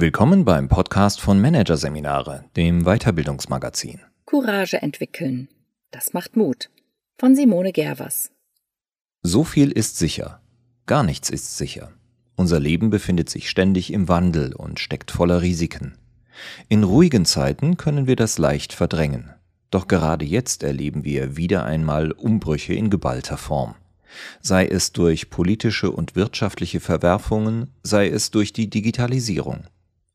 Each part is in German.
Willkommen beim Podcast von Managerseminare, dem Weiterbildungsmagazin. Courage entwickeln. Das macht Mut. Von Simone Gervers. So viel ist sicher. Gar nichts ist sicher. Unser Leben befindet sich ständig im Wandel und steckt voller Risiken. In ruhigen Zeiten können wir das leicht verdrängen. Doch gerade jetzt erleben wir wieder einmal Umbrüche in geballter Form sei es durch politische und wirtschaftliche Verwerfungen, sei es durch die Digitalisierung.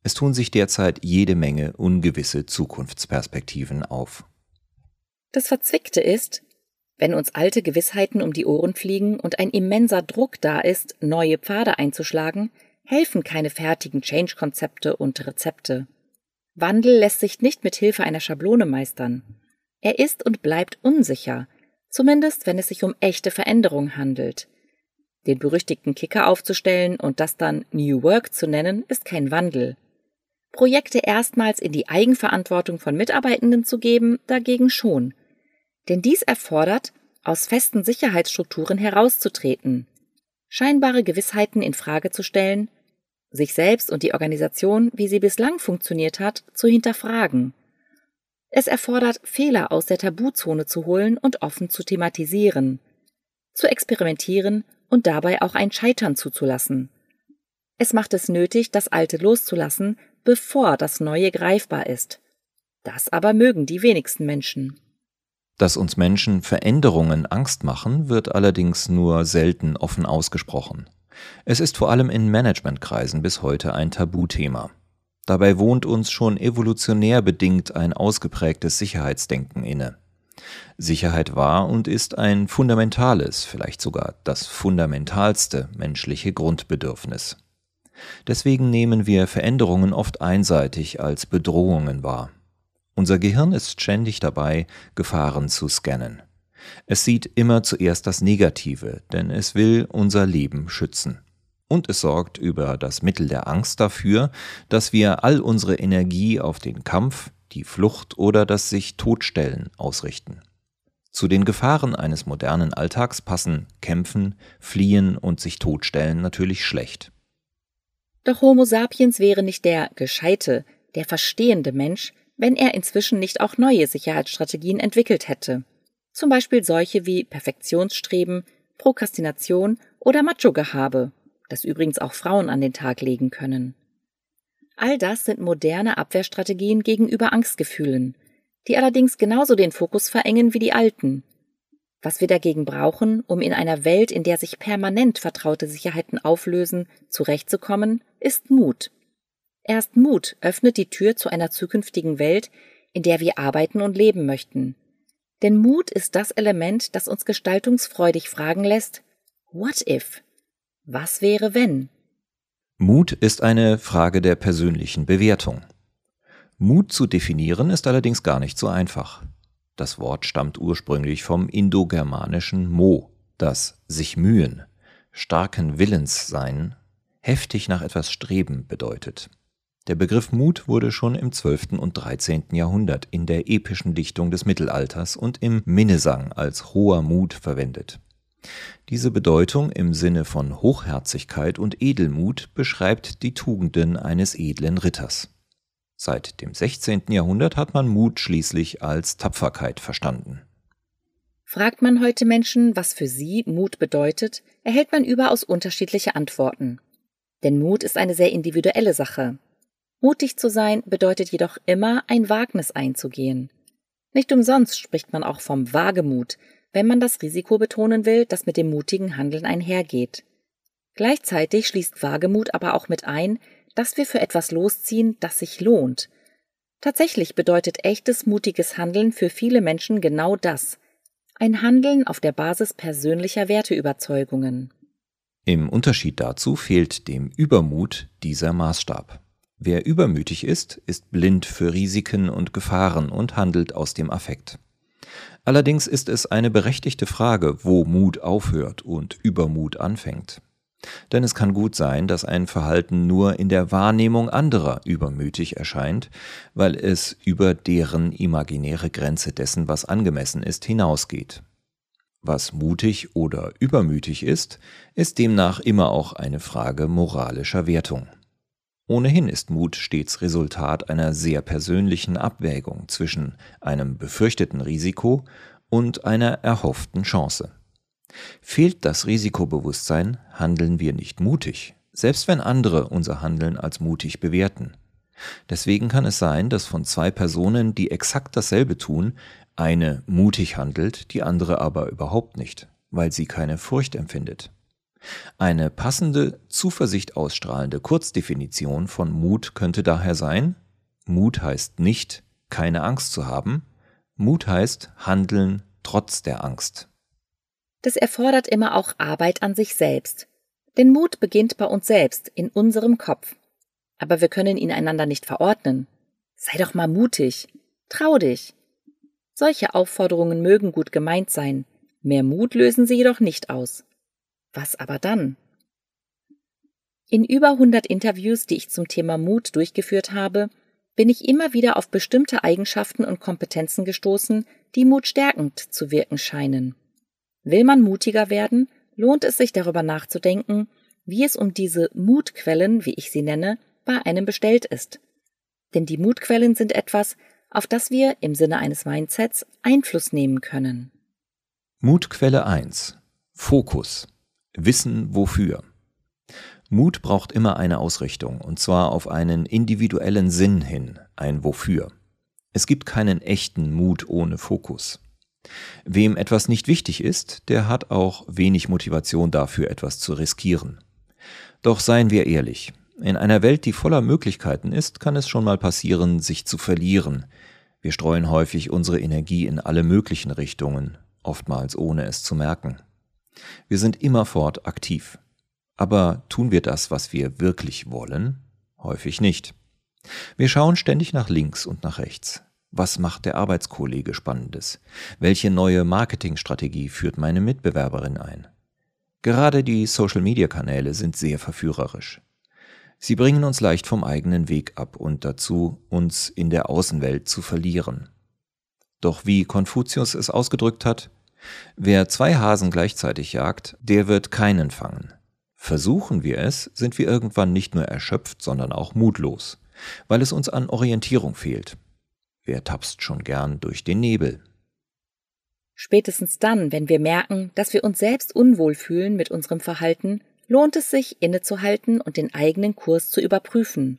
Es tun sich derzeit jede Menge ungewisse Zukunftsperspektiven auf. Das Verzwickte ist, wenn uns alte Gewissheiten um die Ohren fliegen und ein immenser Druck da ist, neue Pfade einzuschlagen, helfen keine fertigen Change-Konzepte und Rezepte. Wandel lässt sich nicht mit Hilfe einer Schablone meistern. Er ist und bleibt unsicher, zumindest wenn es sich um echte Veränderung handelt. Den berüchtigten Kicker aufzustellen und das dann New Work zu nennen, ist kein Wandel. Projekte erstmals in die Eigenverantwortung von Mitarbeitenden zu geben, dagegen schon. Denn dies erfordert, aus festen Sicherheitsstrukturen herauszutreten, scheinbare Gewissheiten in Frage zu stellen, sich selbst und die Organisation, wie sie bislang funktioniert hat, zu hinterfragen es erfordert, Fehler aus der Tabuzone zu holen und offen zu thematisieren, zu experimentieren und dabei auch ein Scheitern zuzulassen. Es macht es nötig, das Alte loszulassen, bevor das Neue greifbar ist. Das aber mögen die wenigsten Menschen. Dass uns Menschen Veränderungen Angst machen, wird allerdings nur selten offen ausgesprochen. Es ist vor allem in Managementkreisen bis heute ein Tabuthema. Dabei wohnt uns schon evolutionär bedingt ein ausgeprägtes Sicherheitsdenken inne. Sicherheit war und ist ein fundamentales, vielleicht sogar das fundamentalste menschliche Grundbedürfnis. Deswegen nehmen wir Veränderungen oft einseitig als Bedrohungen wahr. Unser Gehirn ist ständig dabei, Gefahren zu scannen. Es sieht immer zuerst das Negative, denn es will unser Leben schützen und es sorgt über das Mittel der Angst dafür, dass wir all unsere Energie auf den Kampf, die Flucht oder das sich Totstellen ausrichten. Zu den Gefahren eines modernen Alltags passen Kämpfen, Fliehen und sich Totstellen natürlich schlecht. Doch Homo sapiens wäre nicht der gescheite, der verstehende Mensch, wenn er inzwischen nicht auch neue Sicherheitsstrategien entwickelt hätte. Zum Beispiel solche wie Perfektionsstreben, Prokrastination oder Macho-Gehabe, das übrigens auch Frauen an den Tag legen können. All das sind moderne Abwehrstrategien gegenüber Angstgefühlen, die allerdings genauso den Fokus verengen wie die alten. Was wir dagegen brauchen, um in einer Welt, in der sich permanent vertraute Sicherheiten auflösen, zurechtzukommen, ist Mut. Erst Mut öffnet die Tür zu einer zukünftigen Welt, in der wir arbeiten und leben möchten. Denn Mut ist das Element, das uns gestaltungsfreudig fragen lässt, What if? Was wäre wenn? Mut ist eine Frage der persönlichen Bewertung. Mut zu definieren ist allerdings gar nicht so einfach. Das Wort stammt ursprünglich vom indogermanischen Mo, das sich mühen, starken Willens sein, heftig nach etwas streben bedeutet. Der Begriff Mut wurde schon im 12. und 13. Jahrhundert in der epischen Dichtung des Mittelalters und im Minnesang als hoher Mut verwendet. Diese Bedeutung im Sinne von Hochherzigkeit und Edelmut beschreibt die Tugenden eines edlen Ritters. Seit dem 16. Jahrhundert hat man Mut schließlich als Tapferkeit verstanden. Fragt man heute Menschen, was für sie Mut bedeutet, erhält man überaus unterschiedliche Antworten. Denn Mut ist eine sehr individuelle Sache. Mutig zu sein bedeutet jedoch immer, ein Wagnis einzugehen. Nicht umsonst spricht man auch vom Wagemut, wenn man das Risiko betonen will, das mit dem mutigen Handeln einhergeht. Gleichzeitig schließt Wagemut aber auch mit ein, dass wir für etwas losziehen, das sich lohnt. Tatsächlich bedeutet echtes mutiges Handeln für viele Menschen genau das. Ein Handeln auf der Basis persönlicher Werteüberzeugungen. Im Unterschied dazu fehlt dem Übermut dieser Maßstab. Wer übermütig ist, ist blind für Risiken und Gefahren und handelt aus dem Affekt. Allerdings ist es eine berechtigte Frage, wo Mut aufhört und Übermut anfängt. Denn es kann gut sein, dass ein Verhalten nur in der Wahrnehmung anderer übermütig erscheint, weil es über deren imaginäre Grenze dessen, was angemessen ist, hinausgeht. Was mutig oder übermütig ist, ist demnach immer auch eine Frage moralischer Wertung. Ohnehin ist Mut stets Resultat einer sehr persönlichen Abwägung zwischen einem befürchteten Risiko und einer erhofften Chance. Fehlt das Risikobewusstsein, handeln wir nicht mutig, selbst wenn andere unser Handeln als mutig bewerten. Deswegen kann es sein, dass von zwei Personen, die exakt dasselbe tun, eine mutig handelt, die andere aber überhaupt nicht, weil sie keine Furcht empfindet. Eine passende, Zuversicht ausstrahlende Kurzdefinition von Mut könnte daher sein, Mut heißt nicht, keine Angst zu haben, Mut heißt handeln trotz der Angst. Das erfordert immer auch Arbeit an sich selbst. Denn Mut beginnt bei uns selbst, in unserem Kopf. Aber wir können ihn einander nicht verordnen. Sei doch mal mutig. Trau dich. Solche Aufforderungen mögen gut gemeint sein. Mehr Mut lösen sie jedoch nicht aus. Was aber dann? In über 100 Interviews, die ich zum Thema Mut durchgeführt habe, bin ich immer wieder auf bestimmte Eigenschaften und Kompetenzen gestoßen, die Mut stärkend zu wirken scheinen. Will man mutiger werden, lohnt es sich darüber nachzudenken, wie es um diese Mutquellen, wie ich sie nenne, bei einem bestellt ist. Denn die Mutquellen sind etwas, auf das wir im Sinne eines Mindsets Einfluss nehmen können. Mutquelle 1 Fokus Wissen wofür. Mut braucht immer eine Ausrichtung, und zwar auf einen individuellen Sinn hin, ein Wofür. Es gibt keinen echten Mut ohne Fokus. Wem etwas nicht wichtig ist, der hat auch wenig Motivation dafür, etwas zu riskieren. Doch seien wir ehrlich, in einer Welt, die voller Möglichkeiten ist, kann es schon mal passieren, sich zu verlieren. Wir streuen häufig unsere Energie in alle möglichen Richtungen, oftmals ohne es zu merken. Wir sind immerfort aktiv. Aber tun wir das, was wir wirklich wollen? Häufig nicht. Wir schauen ständig nach links und nach rechts. Was macht der Arbeitskollege Spannendes? Welche neue Marketingstrategie führt meine Mitbewerberin ein? Gerade die Social-Media-Kanäle sind sehr verführerisch. Sie bringen uns leicht vom eigenen Weg ab und dazu, uns in der Außenwelt zu verlieren. Doch wie Konfuzius es ausgedrückt hat, Wer zwei Hasen gleichzeitig jagt, der wird keinen fangen. Versuchen wir es, sind wir irgendwann nicht nur erschöpft, sondern auch mutlos, weil es uns an Orientierung fehlt. Wer tapst schon gern durch den Nebel? Spätestens dann, wenn wir merken, dass wir uns selbst unwohl fühlen mit unserem Verhalten, lohnt es sich, innezuhalten und den eigenen Kurs zu überprüfen.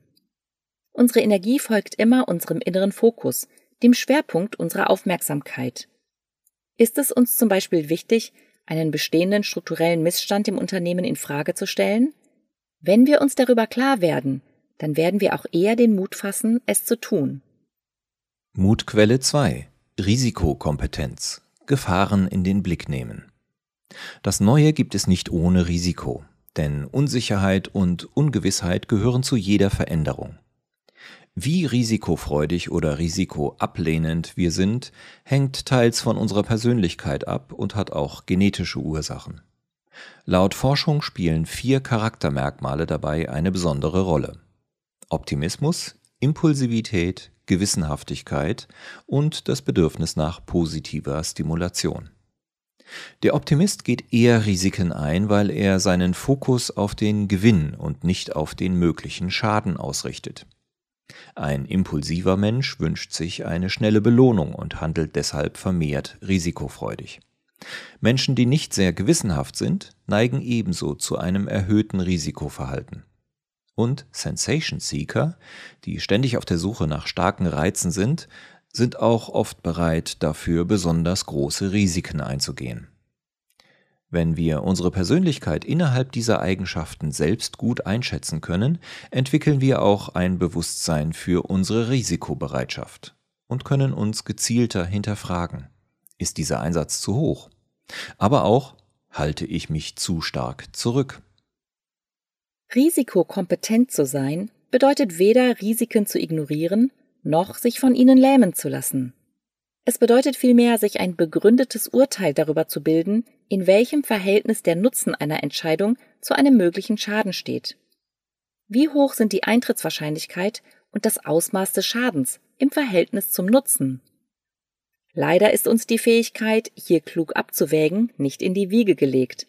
Unsere Energie folgt immer unserem inneren Fokus, dem Schwerpunkt unserer Aufmerksamkeit. Ist es uns zum Beispiel wichtig, einen bestehenden strukturellen Missstand im Unternehmen in Frage zu stellen? Wenn wir uns darüber klar werden, dann werden wir auch eher den Mut fassen, es zu tun. Mutquelle 2 Risikokompetenz Gefahren in den Blick nehmen. Das Neue gibt es nicht ohne Risiko, denn Unsicherheit und Ungewissheit gehören zu jeder Veränderung. Wie risikofreudig oder risikoablehnend wir sind, hängt teils von unserer Persönlichkeit ab und hat auch genetische Ursachen. Laut Forschung spielen vier Charaktermerkmale dabei eine besondere Rolle. Optimismus, Impulsivität, Gewissenhaftigkeit und das Bedürfnis nach positiver Stimulation. Der Optimist geht eher Risiken ein, weil er seinen Fokus auf den Gewinn und nicht auf den möglichen Schaden ausrichtet. Ein impulsiver Mensch wünscht sich eine schnelle Belohnung und handelt deshalb vermehrt risikofreudig. Menschen, die nicht sehr gewissenhaft sind, neigen ebenso zu einem erhöhten Risikoverhalten. Und Sensation Seeker, die ständig auf der Suche nach starken Reizen sind, sind auch oft bereit, dafür besonders große Risiken einzugehen. Wenn wir unsere Persönlichkeit innerhalb dieser Eigenschaften selbst gut einschätzen können, entwickeln wir auch ein Bewusstsein für unsere Risikobereitschaft und können uns gezielter hinterfragen. Ist dieser Einsatz zu hoch? Aber auch, halte ich mich zu stark zurück? Risikokompetent zu sein bedeutet weder Risiken zu ignorieren, noch sich von ihnen lähmen zu lassen. Es bedeutet vielmehr, sich ein begründetes Urteil darüber zu bilden, in welchem Verhältnis der Nutzen einer Entscheidung zu einem möglichen Schaden steht. Wie hoch sind die Eintrittswahrscheinlichkeit und das Ausmaß des Schadens im Verhältnis zum Nutzen? Leider ist uns die Fähigkeit, hier klug abzuwägen, nicht in die Wiege gelegt.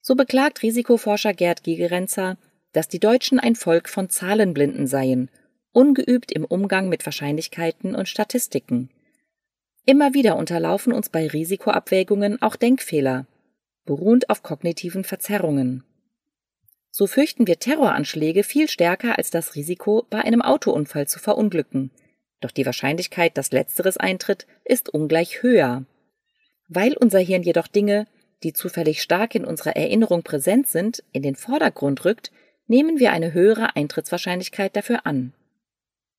So beklagt Risikoforscher Gerd Gigerenzer, dass die Deutschen ein Volk von Zahlenblinden seien, ungeübt im Umgang mit Wahrscheinlichkeiten und Statistiken. Immer wieder unterlaufen uns bei Risikoabwägungen auch Denkfehler, beruhend auf kognitiven Verzerrungen. So fürchten wir Terroranschläge viel stärker als das Risiko, bei einem Autounfall zu verunglücken. Doch die Wahrscheinlichkeit, dass letzteres eintritt, ist ungleich höher. Weil unser Hirn jedoch Dinge, die zufällig stark in unserer Erinnerung präsent sind, in den Vordergrund rückt, nehmen wir eine höhere Eintrittswahrscheinlichkeit dafür an.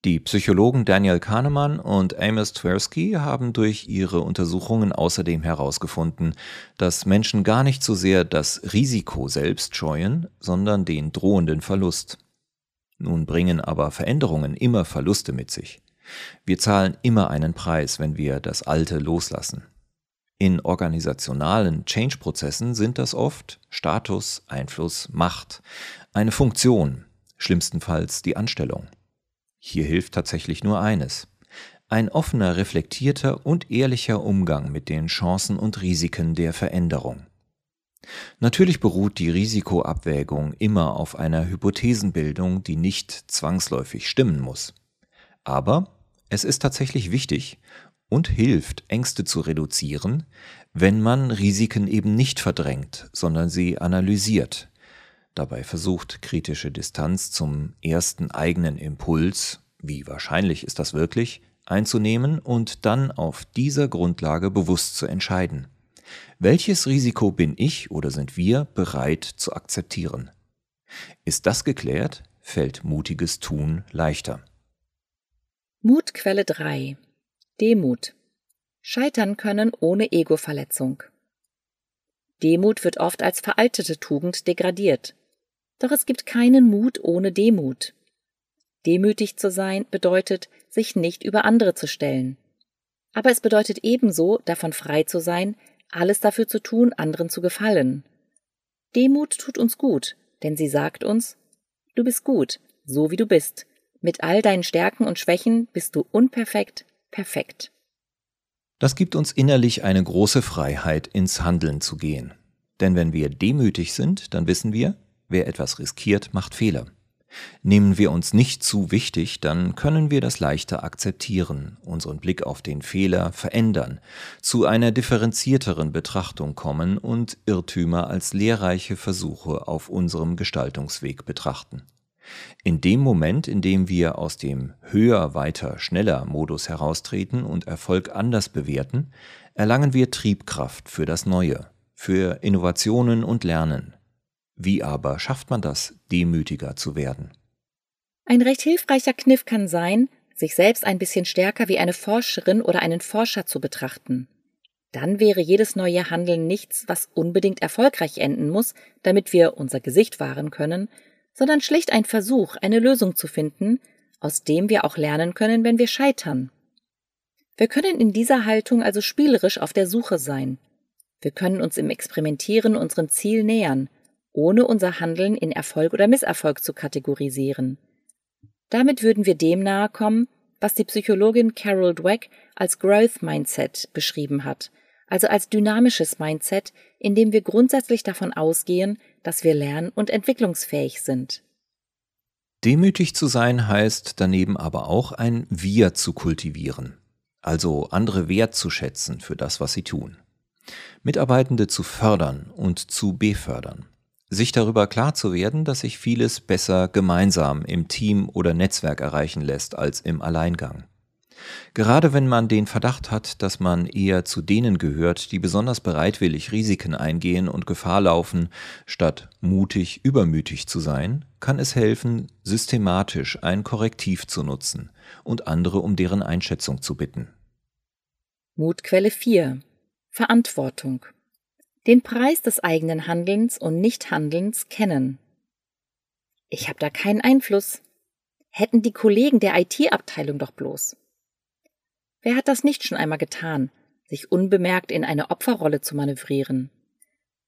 Die Psychologen Daniel Kahnemann und Amos Tversky haben durch ihre Untersuchungen außerdem herausgefunden, dass Menschen gar nicht so sehr das Risiko selbst scheuen, sondern den drohenden Verlust. Nun bringen aber Veränderungen immer Verluste mit sich. Wir zahlen immer einen Preis, wenn wir das Alte loslassen. In organisationalen Change-Prozessen sind das oft Status, Einfluss, Macht, eine Funktion, schlimmstenfalls die Anstellung. Hier hilft tatsächlich nur eines. Ein offener, reflektierter und ehrlicher Umgang mit den Chancen und Risiken der Veränderung. Natürlich beruht die Risikoabwägung immer auf einer Hypothesenbildung, die nicht zwangsläufig stimmen muss. Aber es ist tatsächlich wichtig und hilft, Ängste zu reduzieren, wenn man Risiken eben nicht verdrängt, sondern sie analysiert, dabei versucht, kritische Distanz zum ersten eigenen Impuls, wie wahrscheinlich ist das wirklich, einzunehmen und dann auf dieser Grundlage bewusst zu entscheiden. Welches Risiko bin ich oder sind wir bereit zu akzeptieren? Ist das geklärt, fällt mutiges Tun leichter. Mutquelle 3 Demut Scheitern können ohne Egoverletzung. Demut wird oft als veraltete Tugend degradiert. Doch es gibt keinen Mut ohne Demut. Demütig zu sein bedeutet, sich nicht über andere zu stellen. Aber es bedeutet ebenso, davon frei zu sein, alles dafür zu tun, anderen zu gefallen. Demut tut uns gut, denn sie sagt uns, du bist gut, so wie du bist. Mit all deinen Stärken und Schwächen bist du unperfekt, perfekt. Das gibt uns innerlich eine große Freiheit, ins Handeln zu gehen. Denn wenn wir demütig sind, dann wissen wir, Wer etwas riskiert, macht Fehler. Nehmen wir uns nicht zu wichtig, dann können wir das leichter akzeptieren, unseren Blick auf den Fehler verändern, zu einer differenzierteren Betrachtung kommen und Irrtümer als lehrreiche Versuche auf unserem Gestaltungsweg betrachten. In dem Moment, in dem wir aus dem höher, weiter, schneller Modus heraustreten und Erfolg anders bewerten, erlangen wir Triebkraft für das Neue, für Innovationen und Lernen. Wie aber schafft man das, demütiger zu werden? Ein recht hilfreicher Kniff kann sein, sich selbst ein bisschen stärker wie eine Forscherin oder einen Forscher zu betrachten. Dann wäre jedes neue Handeln nichts, was unbedingt erfolgreich enden muss, damit wir unser Gesicht wahren können, sondern schlicht ein Versuch, eine Lösung zu finden, aus dem wir auch lernen können, wenn wir scheitern. Wir können in dieser Haltung also spielerisch auf der Suche sein. Wir können uns im Experimentieren unserem Ziel nähern, ohne unser Handeln in Erfolg oder Misserfolg zu kategorisieren. Damit würden wir dem nahe kommen, was die Psychologin Carol Dweck als Growth Mindset beschrieben hat, also als dynamisches Mindset, in dem wir grundsätzlich davon ausgehen, dass wir lern- und entwicklungsfähig sind. Demütig zu sein heißt daneben aber auch ein Wir zu kultivieren, also andere wertzuschätzen für das, was sie tun. Mitarbeitende zu fördern und zu befördern sich darüber klar zu werden, dass sich vieles besser gemeinsam im Team oder Netzwerk erreichen lässt als im Alleingang. Gerade wenn man den Verdacht hat, dass man eher zu denen gehört, die besonders bereitwillig Risiken eingehen und Gefahr laufen, statt mutig übermütig zu sein, kann es helfen, systematisch ein Korrektiv zu nutzen und andere um deren Einschätzung zu bitten. Mutquelle 4 Verantwortung den Preis des eigenen Handelns und Nichthandelns kennen. Ich habe da keinen Einfluss. Hätten die Kollegen der IT-Abteilung doch bloß. Wer hat das nicht schon einmal getan, sich unbemerkt in eine Opferrolle zu manövrieren?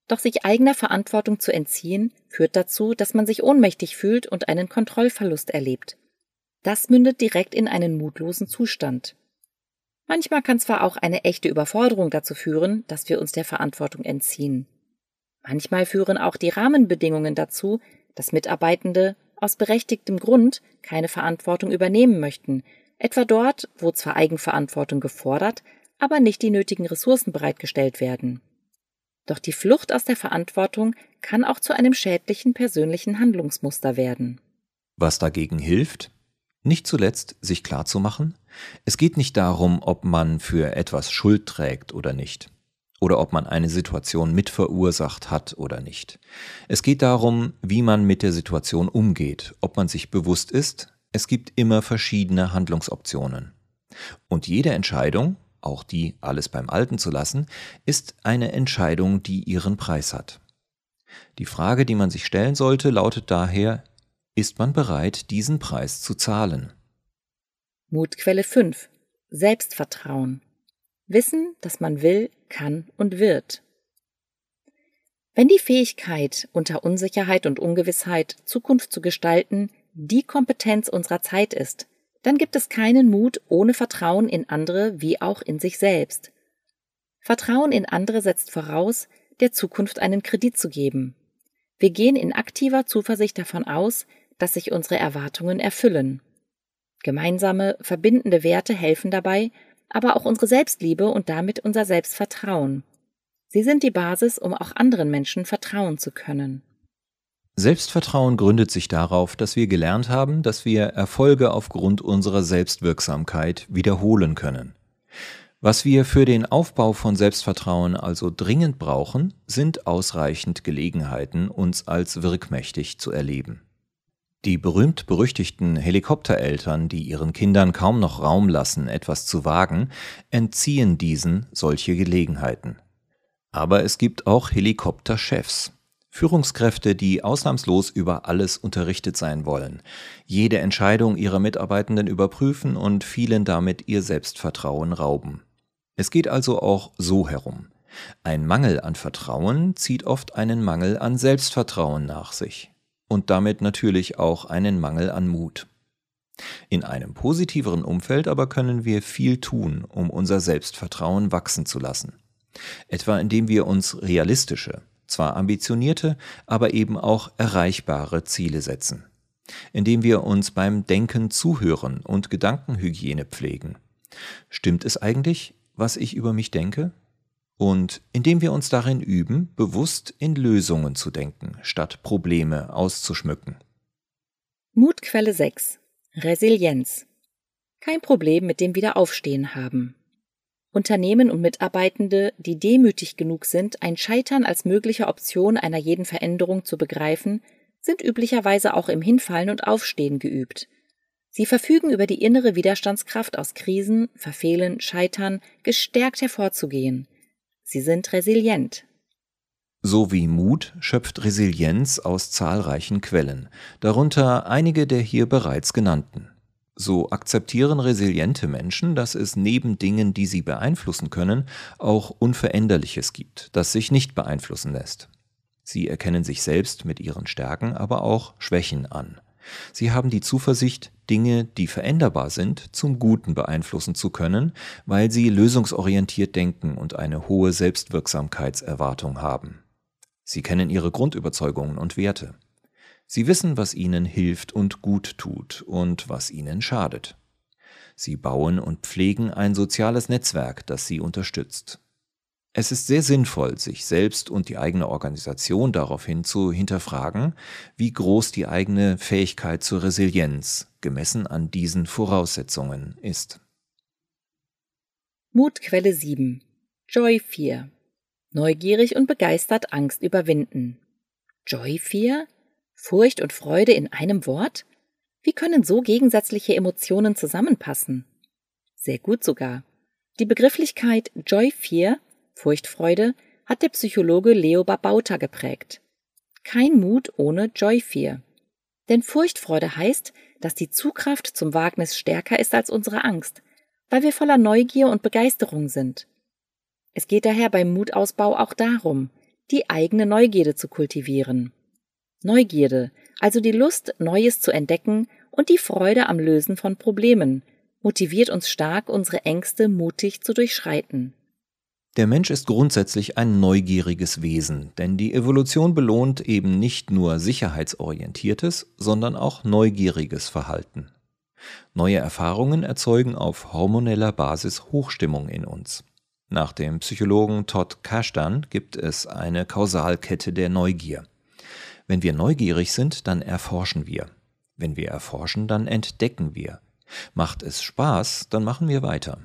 Doch sich eigener Verantwortung zu entziehen, führt dazu, dass man sich ohnmächtig fühlt und einen Kontrollverlust erlebt. Das mündet direkt in einen mutlosen Zustand. Manchmal kann zwar auch eine echte Überforderung dazu führen, dass wir uns der Verantwortung entziehen. Manchmal führen auch die Rahmenbedingungen dazu, dass Mitarbeitende aus berechtigtem Grund keine Verantwortung übernehmen möchten, etwa dort, wo zwar Eigenverantwortung gefordert, aber nicht die nötigen Ressourcen bereitgestellt werden. Doch die Flucht aus der Verantwortung kann auch zu einem schädlichen persönlichen Handlungsmuster werden. Was dagegen hilft? Nicht zuletzt sich klarzumachen, es geht nicht darum, ob man für etwas Schuld trägt oder nicht, oder ob man eine Situation mit verursacht hat oder nicht. Es geht darum, wie man mit der Situation umgeht, ob man sich bewusst ist, es gibt immer verschiedene Handlungsoptionen. Und jede Entscheidung, auch die alles beim Alten zu lassen, ist eine Entscheidung, die ihren Preis hat. Die Frage, die man sich stellen sollte, lautet daher, ist man bereit, diesen Preis zu zahlen? Mutquelle 5. Selbstvertrauen. Wissen, dass man will, kann und wird. Wenn die Fähigkeit, unter Unsicherheit und Ungewissheit Zukunft zu gestalten, die Kompetenz unserer Zeit ist, dann gibt es keinen Mut ohne Vertrauen in andere wie auch in sich selbst. Vertrauen in andere setzt voraus, der Zukunft einen Kredit zu geben. Wir gehen in aktiver Zuversicht davon aus, dass sich unsere Erwartungen erfüllen. Gemeinsame, verbindende Werte helfen dabei, aber auch unsere Selbstliebe und damit unser Selbstvertrauen. Sie sind die Basis, um auch anderen Menschen vertrauen zu können. Selbstvertrauen gründet sich darauf, dass wir gelernt haben, dass wir Erfolge aufgrund unserer Selbstwirksamkeit wiederholen können. Was wir für den Aufbau von Selbstvertrauen also dringend brauchen, sind ausreichend Gelegenheiten, uns als wirkmächtig zu erleben. Die berühmt-berüchtigten Helikoptereltern, die ihren Kindern kaum noch Raum lassen, etwas zu wagen, entziehen diesen solche Gelegenheiten. Aber es gibt auch Helikopterchefs. Führungskräfte, die ausnahmslos über alles unterrichtet sein wollen, jede Entscheidung ihrer Mitarbeitenden überprüfen und vielen damit ihr Selbstvertrauen rauben. Es geht also auch so herum. Ein Mangel an Vertrauen zieht oft einen Mangel an Selbstvertrauen nach sich und damit natürlich auch einen Mangel an Mut. In einem positiveren Umfeld aber können wir viel tun, um unser Selbstvertrauen wachsen zu lassen. Etwa indem wir uns realistische, zwar ambitionierte, aber eben auch erreichbare Ziele setzen, indem wir uns beim Denken zuhören und Gedankenhygiene pflegen. Stimmt es eigentlich, was ich über mich denke? Und indem wir uns darin üben, bewusst in Lösungen zu denken, statt Probleme auszuschmücken. Mutquelle 6. Resilienz. Kein Problem mit dem Wiederaufstehen haben. Unternehmen und Mitarbeitende, die demütig genug sind, ein Scheitern als mögliche Option einer jeden Veränderung zu begreifen, sind üblicherweise auch im Hinfallen und Aufstehen geübt. Sie verfügen über die innere Widerstandskraft aus Krisen, Verfehlen, Scheitern gestärkt hervorzugehen. Sie sind resilient. So wie Mut schöpft Resilienz aus zahlreichen Quellen, darunter einige der hier bereits genannten. So akzeptieren resiliente Menschen, dass es neben Dingen, die sie beeinflussen können, auch Unveränderliches gibt, das sich nicht beeinflussen lässt. Sie erkennen sich selbst mit ihren Stärken, aber auch Schwächen an. Sie haben die Zuversicht, Dinge, die veränderbar sind, zum Guten beeinflussen zu können, weil sie lösungsorientiert denken und eine hohe Selbstwirksamkeitserwartung haben. Sie kennen ihre Grundüberzeugungen und Werte. Sie wissen, was ihnen hilft und gut tut und was ihnen schadet. Sie bauen und pflegen ein soziales Netzwerk, das sie unterstützt. Es ist sehr sinnvoll, sich selbst und die eigene Organisation daraufhin zu hinterfragen, wie groß die eigene Fähigkeit zur Resilienz gemessen an diesen Voraussetzungen ist. Mutquelle 7 Joy 4 Neugierig und begeistert Angst überwinden. Joy 4? Furcht und Freude in einem Wort? Wie können so gegensätzliche Emotionen zusammenpassen? Sehr gut sogar. Die Begrifflichkeit Joy 4, Furchtfreude, hat der Psychologe Leo Babauta geprägt. Kein Mut ohne Joy 4. Denn Furchtfreude heißt, dass die Zugkraft zum Wagnis stärker ist als unsere Angst, weil wir voller Neugier und Begeisterung sind. Es geht daher beim Mutausbau auch darum, die eigene Neugierde zu kultivieren. Neugierde, also die Lust, Neues zu entdecken und die Freude am Lösen von Problemen, motiviert uns stark, unsere Ängste mutig zu durchschreiten. Der Mensch ist grundsätzlich ein neugieriges Wesen, denn die Evolution belohnt eben nicht nur sicherheitsorientiertes, sondern auch neugieriges Verhalten. Neue Erfahrungen erzeugen auf hormoneller Basis Hochstimmung in uns. Nach dem Psychologen Todd Kashdan gibt es eine Kausalkette der Neugier. Wenn wir neugierig sind, dann erforschen wir. Wenn wir erforschen, dann entdecken wir. Macht es Spaß, dann machen wir weiter.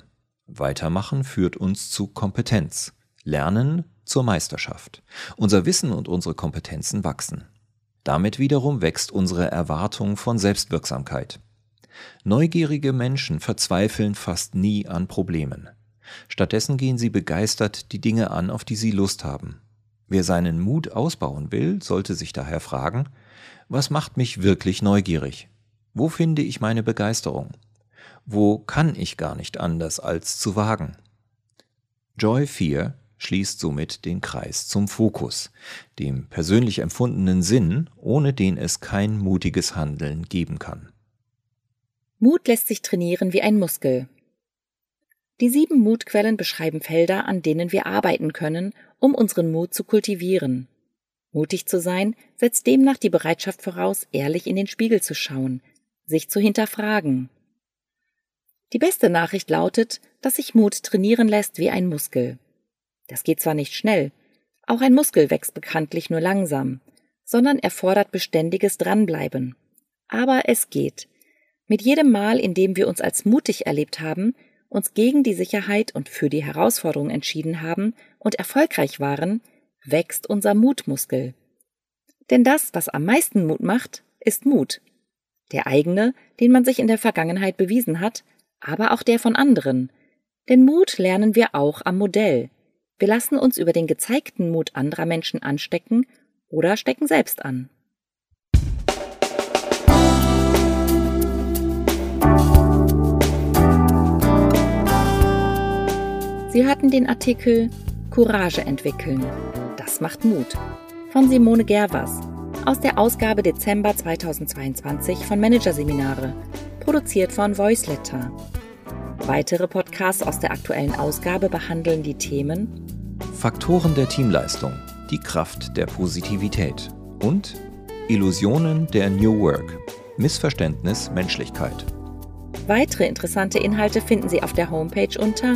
Weitermachen führt uns zu Kompetenz. Lernen zur Meisterschaft. Unser Wissen und unsere Kompetenzen wachsen. Damit wiederum wächst unsere Erwartung von Selbstwirksamkeit. Neugierige Menschen verzweifeln fast nie an Problemen. Stattdessen gehen sie begeistert die Dinge an, auf die sie Lust haben. Wer seinen Mut ausbauen will, sollte sich daher fragen, was macht mich wirklich neugierig? Wo finde ich meine Begeisterung? Wo kann ich gar nicht anders als zu wagen? Joy 4 schließt somit den Kreis zum Fokus, dem persönlich empfundenen Sinn, ohne den es kein mutiges Handeln geben kann. Mut lässt sich trainieren wie ein Muskel. Die sieben Mutquellen beschreiben Felder, an denen wir arbeiten können, um unseren Mut zu kultivieren. Mutig zu sein setzt demnach die Bereitschaft voraus, ehrlich in den Spiegel zu schauen, sich zu hinterfragen, die beste Nachricht lautet, dass sich Mut trainieren lässt wie ein Muskel. Das geht zwar nicht schnell, auch ein Muskel wächst bekanntlich nur langsam, sondern erfordert beständiges Dranbleiben. Aber es geht. Mit jedem Mal, in dem wir uns als mutig erlebt haben, uns gegen die Sicherheit und für die Herausforderung entschieden haben und erfolgreich waren, wächst unser Mutmuskel. Denn das, was am meisten Mut macht, ist Mut. Der eigene, den man sich in der Vergangenheit bewiesen hat, aber auch der von anderen. Denn Mut lernen wir auch am Modell. Wir lassen uns über den gezeigten Mut anderer Menschen anstecken oder stecken selbst an. Sie hörten den Artikel Courage entwickeln. Das macht Mut von Simone Gervers aus der Ausgabe Dezember 2022 von Managerseminare produziert von Voiceletter. Weitere Podcasts aus der aktuellen Ausgabe behandeln die Themen Faktoren der Teamleistung, die Kraft der Positivität und Illusionen der New Work, Missverständnis Menschlichkeit. Weitere interessante Inhalte finden Sie auf der Homepage unter